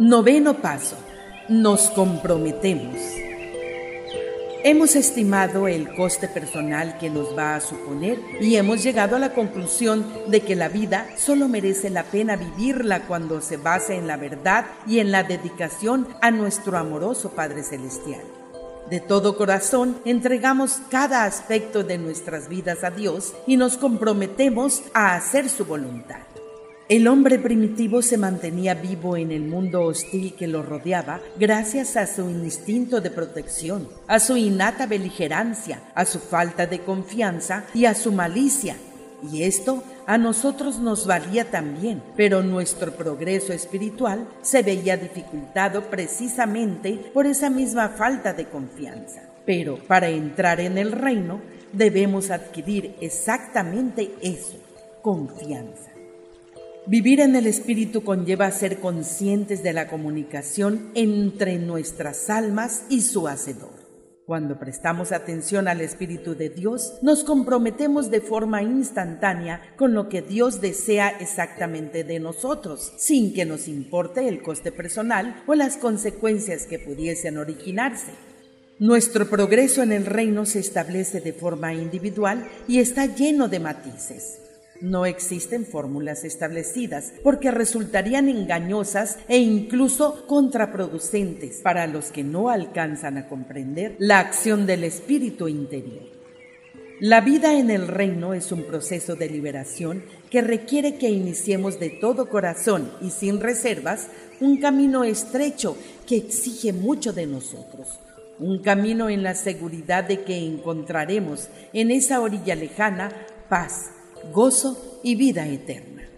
Noveno paso. Nos comprometemos. Hemos estimado el coste personal que nos va a suponer y hemos llegado a la conclusión de que la vida solo merece la pena vivirla cuando se basa en la verdad y en la dedicación a nuestro amoroso Padre Celestial. De todo corazón entregamos cada aspecto de nuestras vidas a Dios y nos comprometemos a hacer su voluntad. El hombre primitivo se mantenía vivo en el mundo hostil que lo rodeaba gracias a su instinto de protección, a su innata beligerancia, a su falta de confianza y a su malicia. Y esto a nosotros nos valía también, pero nuestro progreso espiritual se veía dificultado precisamente por esa misma falta de confianza. Pero para entrar en el reino debemos adquirir exactamente eso, confianza. Vivir en el Espíritu conlleva ser conscientes de la comunicación entre nuestras almas y su Hacedor. Cuando prestamos atención al Espíritu de Dios, nos comprometemos de forma instantánea con lo que Dios desea exactamente de nosotros, sin que nos importe el coste personal o las consecuencias que pudiesen originarse. Nuestro progreso en el reino se establece de forma individual y está lleno de matices. No existen fórmulas establecidas porque resultarían engañosas e incluso contraproducentes para los que no alcanzan a comprender la acción del espíritu interior. La vida en el reino es un proceso de liberación que requiere que iniciemos de todo corazón y sin reservas un camino estrecho que exige mucho de nosotros, un camino en la seguridad de que encontraremos en esa orilla lejana paz, gozo y vida eterna.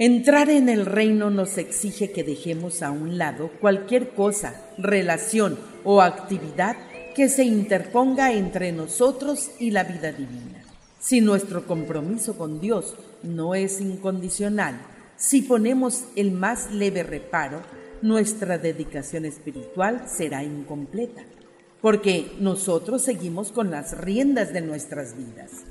Entrar en el reino nos exige que dejemos a un lado cualquier cosa, relación o actividad que se interponga entre nosotros y la vida divina. Si nuestro compromiso con Dios no es incondicional, si ponemos el más leve reparo, nuestra dedicación espiritual será incompleta, porque nosotros seguimos con las riendas de nuestras vidas.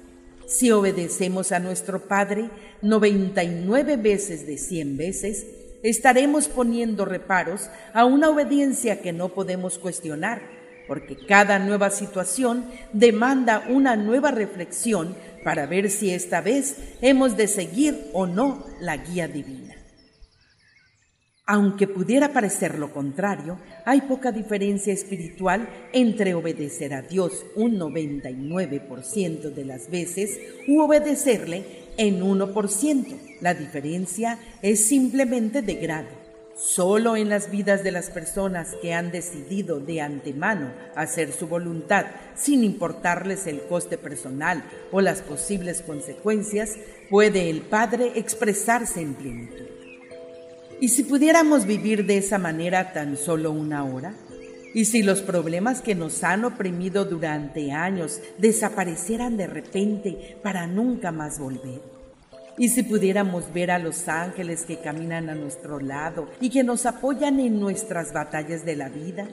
Si obedecemos a nuestro Padre 99 veces de 100 veces, estaremos poniendo reparos a una obediencia que no podemos cuestionar, porque cada nueva situación demanda una nueva reflexión para ver si esta vez hemos de seguir o no la guía divina. Aunque pudiera parecer lo contrario, hay poca diferencia espiritual entre obedecer a Dios un 99% de las veces u obedecerle en 1%. La diferencia es simplemente de grado. Solo en las vidas de las personas que han decidido de antemano hacer su voluntad sin importarles el coste personal o las posibles consecuencias, puede el Padre expresarse en plenitud. ¿Y si pudiéramos vivir de esa manera tan solo una hora? ¿Y si los problemas que nos han oprimido durante años desaparecieran de repente para nunca más volver? ¿Y si pudiéramos ver a los ángeles que caminan a nuestro lado y que nos apoyan en nuestras batallas de la vida?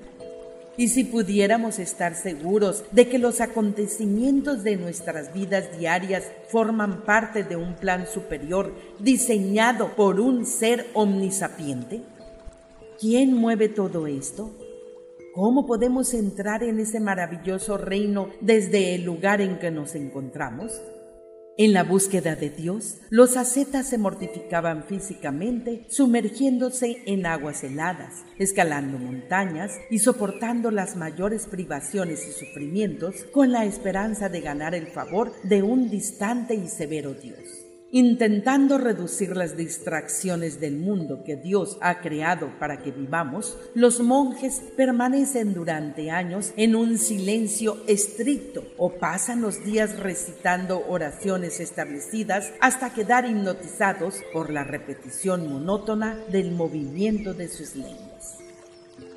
Y si pudiéramos estar seguros de que los acontecimientos de nuestras vidas diarias forman parte de un plan superior diseñado por un ser omnisapiente, ¿quién mueve todo esto? ¿Cómo podemos entrar en ese maravilloso reino desde el lugar en que nos encontramos? En la búsqueda de Dios, los ascetas se mortificaban físicamente, sumergiéndose en aguas heladas, escalando montañas y soportando las mayores privaciones y sufrimientos con la esperanza de ganar el favor de un distante y severo Dios intentando reducir las distracciones del mundo que Dios ha creado para que vivamos, los monjes permanecen durante años en un silencio estricto o pasan los días recitando oraciones establecidas hasta quedar hipnotizados por la repetición monótona del movimiento de sus lenguas.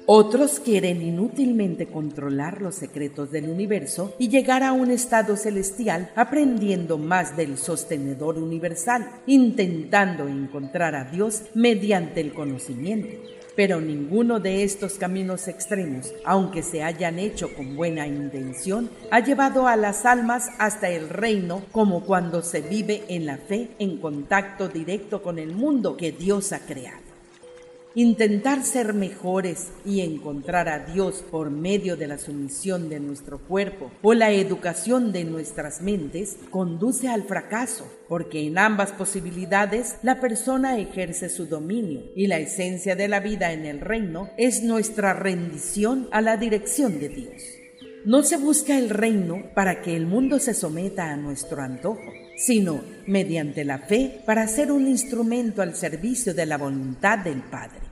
Otros quieren inútilmente controlar los secretos del universo y llegar a un estado celestial aprendiendo más del sostenedor universal, intentando encontrar a Dios mediante el conocimiento. Pero ninguno de estos caminos extremos, aunque se hayan hecho con buena intención, ha llevado a las almas hasta el reino como cuando se vive en la fe en contacto directo con el mundo que Dios ha creado. Intentar ser mejores y encontrar a Dios por medio de la sumisión de nuestro cuerpo o la educación de nuestras mentes conduce al fracaso, porque en ambas posibilidades la persona ejerce su dominio y la esencia de la vida en el reino es nuestra rendición a la dirección de Dios. No se busca el reino para que el mundo se someta a nuestro antojo, sino mediante la fe para ser un instrumento al servicio de la voluntad del Padre.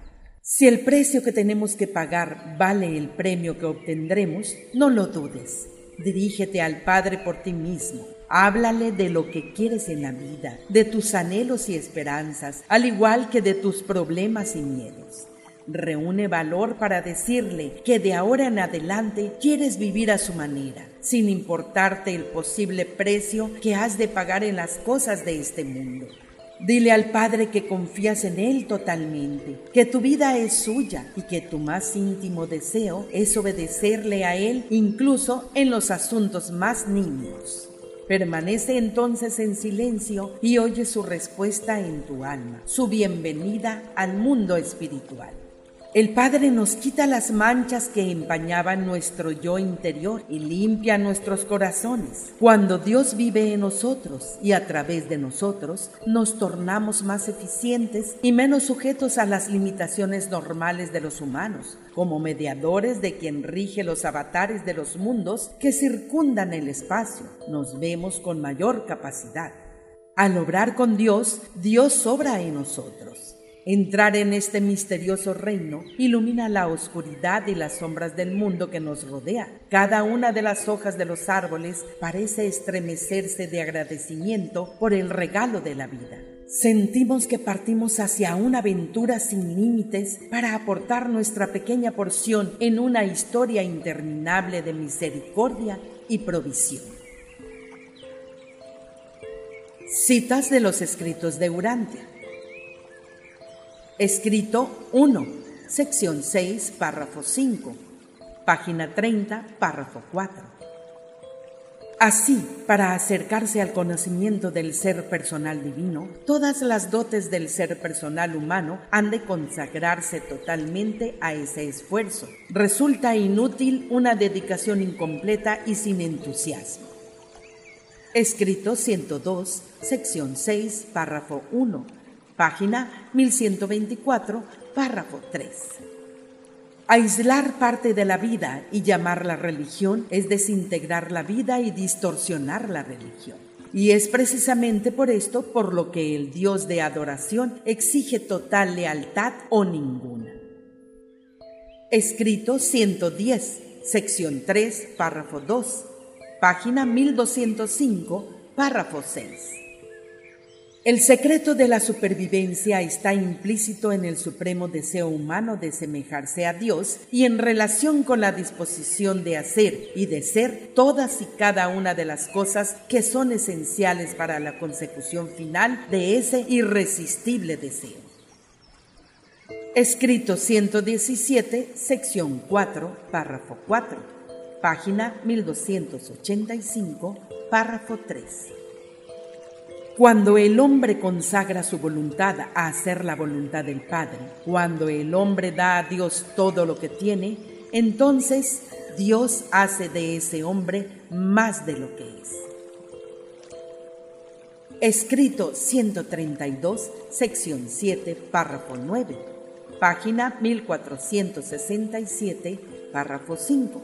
Si el precio que tenemos que pagar vale el premio que obtendremos, no lo dudes. Dirígete al Padre por ti mismo. Háblale de lo que quieres en la vida, de tus anhelos y esperanzas, al igual que de tus problemas y miedos. Reúne valor para decirle que de ahora en adelante quieres vivir a su manera, sin importarte el posible precio que has de pagar en las cosas de este mundo. Dile al Padre que confías en Él totalmente, que tu vida es suya y que tu más íntimo deseo es obedecerle a Él incluso en los asuntos más niños. Permanece entonces en silencio y oye su respuesta en tu alma, su bienvenida al mundo espiritual. El Padre nos quita las manchas que empañaban nuestro yo interior y limpia nuestros corazones. Cuando Dios vive en nosotros y a través de nosotros, nos tornamos más eficientes y menos sujetos a las limitaciones normales de los humanos, como mediadores de quien rige los avatares de los mundos que circundan el espacio. Nos vemos con mayor capacidad. Al obrar con Dios, Dios obra en nosotros. Entrar en este misterioso reino ilumina la oscuridad y las sombras del mundo que nos rodea. Cada una de las hojas de los árboles parece estremecerse de agradecimiento por el regalo de la vida. Sentimos que partimos hacia una aventura sin límites para aportar nuestra pequeña porción en una historia interminable de misericordia y provisión. Citas de los escritos de Urantia. Escrito 1, sección 6, párrafo 5, página 30, párrafo 4. Así, para acercarse al conocimiento del ser personal divino, todas las dotes del ser personal humano han de consagrarse totalmente a ese esfuerzo. Resulta inútil una dedicación incompleta y sin entusiasmo. Escrito 102, sección 6, párrafo 1 página 1124, párrafo 3. Aislar parte de la vida y llamarla religión es desintegrar la vida y distorsionar la religión. Y es precisamente por esto por lo que el Dios de adoración exige total lealtad o ninguna. Escrito 110, sección 3, párrafo 2, página 1205, párrafo 6. El secreto de la supervivencia está implícito en el supremo deseo humano de semejarse a Dios y en relación con la disposición de hacer y de ser todas y cada una de las cosas que son esenciales para la consecución final de ese irresistible deseo. Escrito 117, sección 4, párrafo 4, página 1285, párrafo 3. Cuando el hombre consagra su voluntad a hacer la voluntad del Padre, cuando el hombre da a Dios todo lo que tiene, entonces Dios hace de ese hombre más de lo que es. Escrito 132, sección 7, párrafo 9, página 1467, párrafo 5.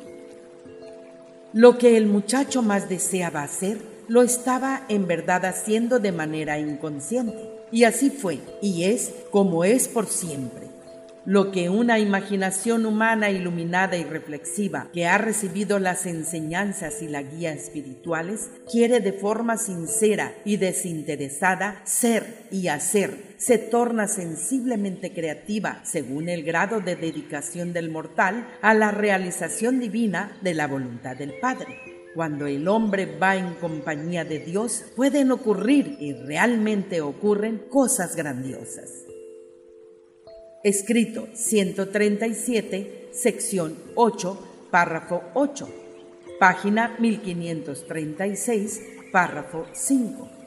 Lo que el muchacho más deseaba hacer lo estaba en verdad haciendo de manera inconsciente. Y así fue, y es como es por siempre. Lo que una imaginación humana iluminada y reflexiva que ha recibido las enseñanzas y la guía espirituales quiere de forma sincera y desinteresada ser y hacer, se torna sensiblemente creativa según el grado de dedicación del mortal a la realización divina de la voluntad del Padre. Cuando el hombre va en compañía de Dios, pueden ocurrir y realmente ocurren cosas grandiosas. Escrito 137, sección 8, párrafo 8, página 1536, párrafo 5.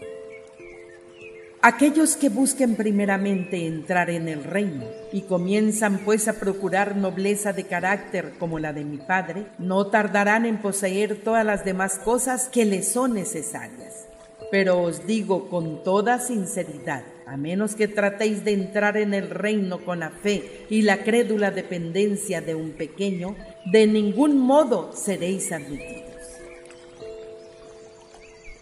Aquellos que busquen primeramente entrar en el reino y comienzan pues a procurar nobleza de carácter como la de mi Padre, no tardarán en poseer todas las demás cosas que les son necesarias. Pero os digo con toda sinceridad, a menos que tratéis de entrar en el reino con la fe y la crédula dependencia de un pequeño, de ningún modo seréis admitidos.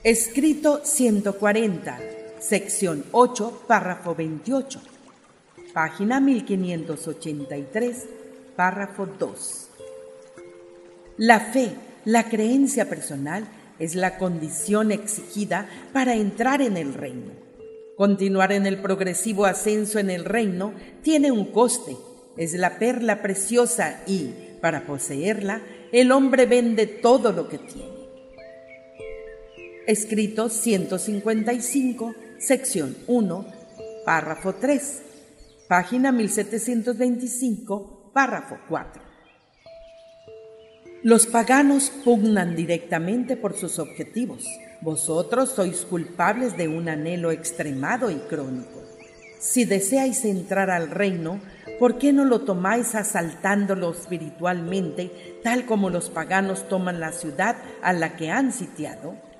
Escrito 140 sección 8, párrafo 28, página 1583, párrafo 2. La fe, la creencia personal, es la condición exigida para entrar en el reino. Continuar en el progresivo ascenso en el reino tiene un coste, es la perla preciosa y, para poseerla, el hombre vende todo lo que tiene. Escrito 155 sección 1, párrafo 3, página 1725, párrafo 4. Los paganos pugnan directamente por sus objetivos. Vosotros sois culpables de un anhelo extremado y crónico. Si deseáis entrar al reino, ¿por qué no lo tomáis asaltándolo espiritualmente, tal como los paganos toman la ciudad a la que han sitiado?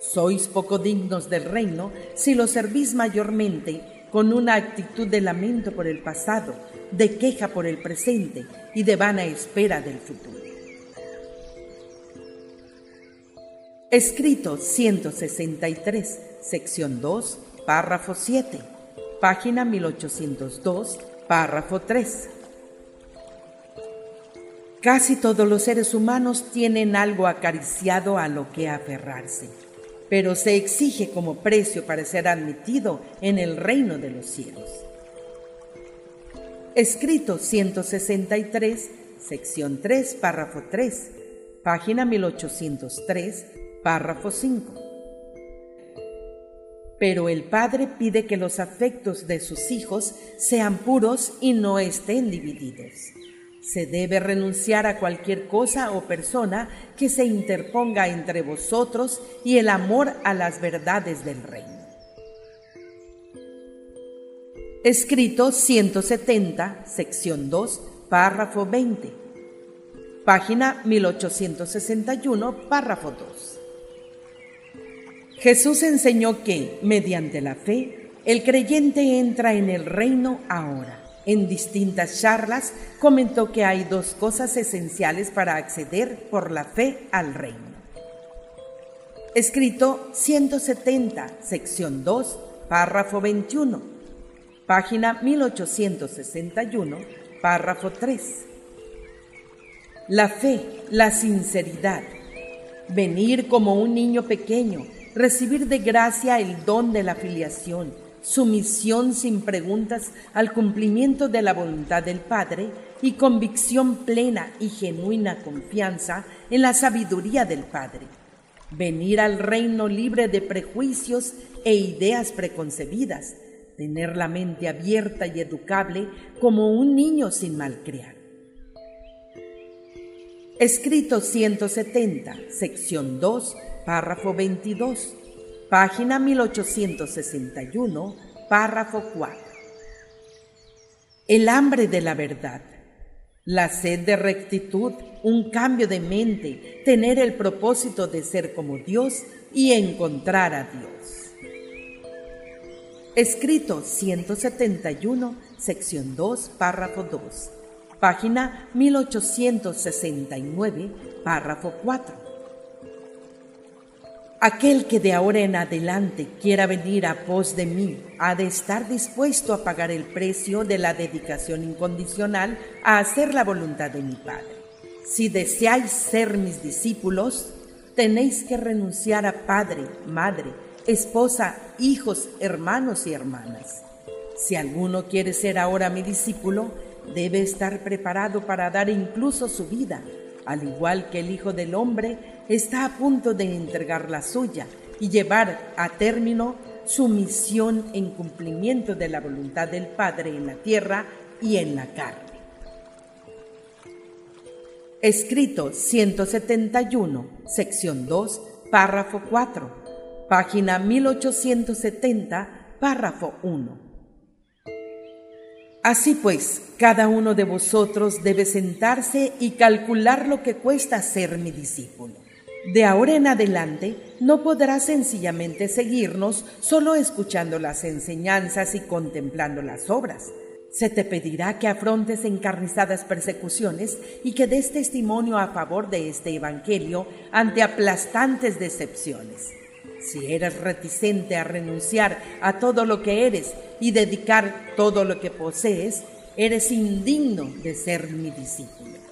Sois poco dignos del reino si lo servís mayormente con una actitud de lamento por el pasado, de queja por el presente y de vana espera del futuro. Escrito 163, sección 2, párrafo 7, página 1802, párrafo 3. Casi todos los seres humanos tienen algo acariciado a lo que aferrarse pero se exige como precio para ser admitido en el reino de los cielos. Escrito 163, sección 3, párrafo 3, página 1803, párrafo 5. Pero el Padre pide que los afectos de sus hijos sean puros y no estén divididos. Se debe renunciar a cualquier cosa o persona que se interponga entre vosotros y el amor a las verdades del reino. Escrito 170, sección 2, párrafo 20. Página 1861, párrafo 2. Jesús enseñó que, mediante la fe, el creyente entra en el reino ahora en distintas charlas comentó que hay dos cosas esenciales para acceder por la fe al reino. Escrito 170, sección 2, párrafo 21, página 1861, párrafo 3. La fe, la sinceridad, venir como un niño pequeño, recibir de gracia el don de la filiación, sumisión sin preguntas al cumplimiento de la voluntad del Padre y convicción plena y genuina confianza en la sabiduría del Padre. Venir al reino libre de prejuicios e ideas preconcebidas, tener la mente abierta y educable como un niño sin malcriar. Escrito 170, sección 2, párrafo 22 página 1861, párrafo 4. El hambre de la verdad, la sed de rectitud, un cambio de mente, tener el propósito de ser como Dios y encontrar a Dios. Escrito 171, sección 2, párrafo 2, página 1869, párrafo 4. Aquel que de ahora en adelante quiera venir a pos de mí ha de estar dispuesto a pagar el precio de la dedicación incondicional a hacer la voluntad de mi Padre. Si deseáis ser mis discípulos, tenéis que renunciar a padre, madre, esposa, hijos, hermanos y hermanas. Si alguno quiere ser ahora mi discípulo, debe estar preparado para dar incluso su vida al igual que el Hijo del Hombre está a punto de entregar la suya y llevar a término su misión en cumplimiento de la voluntad del Padre en la tierra y en la carne. Escrito 171, sección 2, párrafo 4, página 1870, párrafo 1. Así pues, cada uno de vosotros debe sentarse y calcular lo que cuesta ser mi discípulo. De ahora en adelante no podrás sencillamente seguirnos solo escuchando las enseñanzas y contemplando las obras. Se te pedirá que afrontes encarnizadas persecuciones y que des testimonio a favor de este Evangelio ante aplastantes decepciones. Si eres reticente a renunciar a todo lo que eres y dedicar todo lo que posees, eres indigno de ser mi discípulo.